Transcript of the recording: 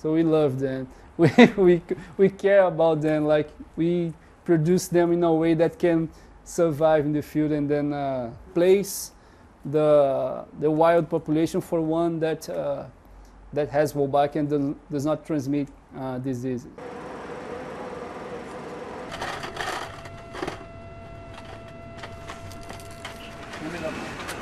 So we love them. We, we, we care about them. Like we produce them in a way that can survive in the field and then uh, place the, the wild population for one that, uh, that has Wolbachia and does not transmit uh, diseases. Give.